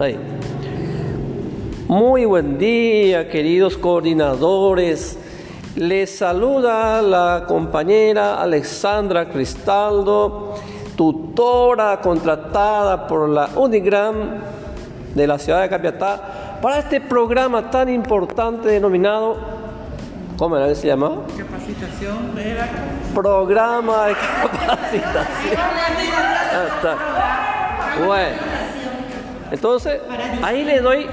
Ahí. Muy buen día, queridos coordinadores. Les saluda la compañera Alexandra Cristaldo, tutora contratada por la Unigram de la ciudad de Capiatá para este programa tan importante denominado, ¿cómo era que se llamaba? Capacitación de la... Programa de capacitación. Bueno, entonces ahí le doy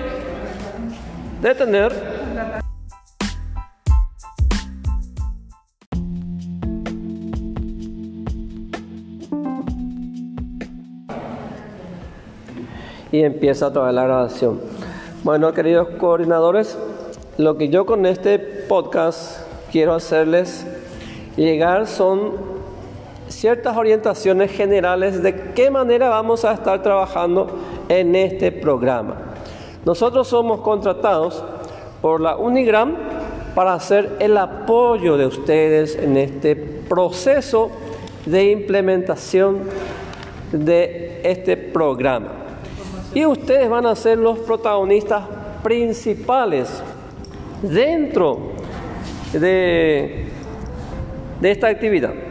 detener. Y empieza toda la grabación. Bueno, queridos coordinadores, lo que yo con este podcast quiero hacerles llegar son ciertas orientaciones generales de qué manera vamos a estar trabajando en este programa. Nosotros somos contratados por la Unigram para hacer el apoyo de ustedes en este proceso de implementación de este programa. Y ustedes van a ser los protagonistas principales dentro de, de esta actividad.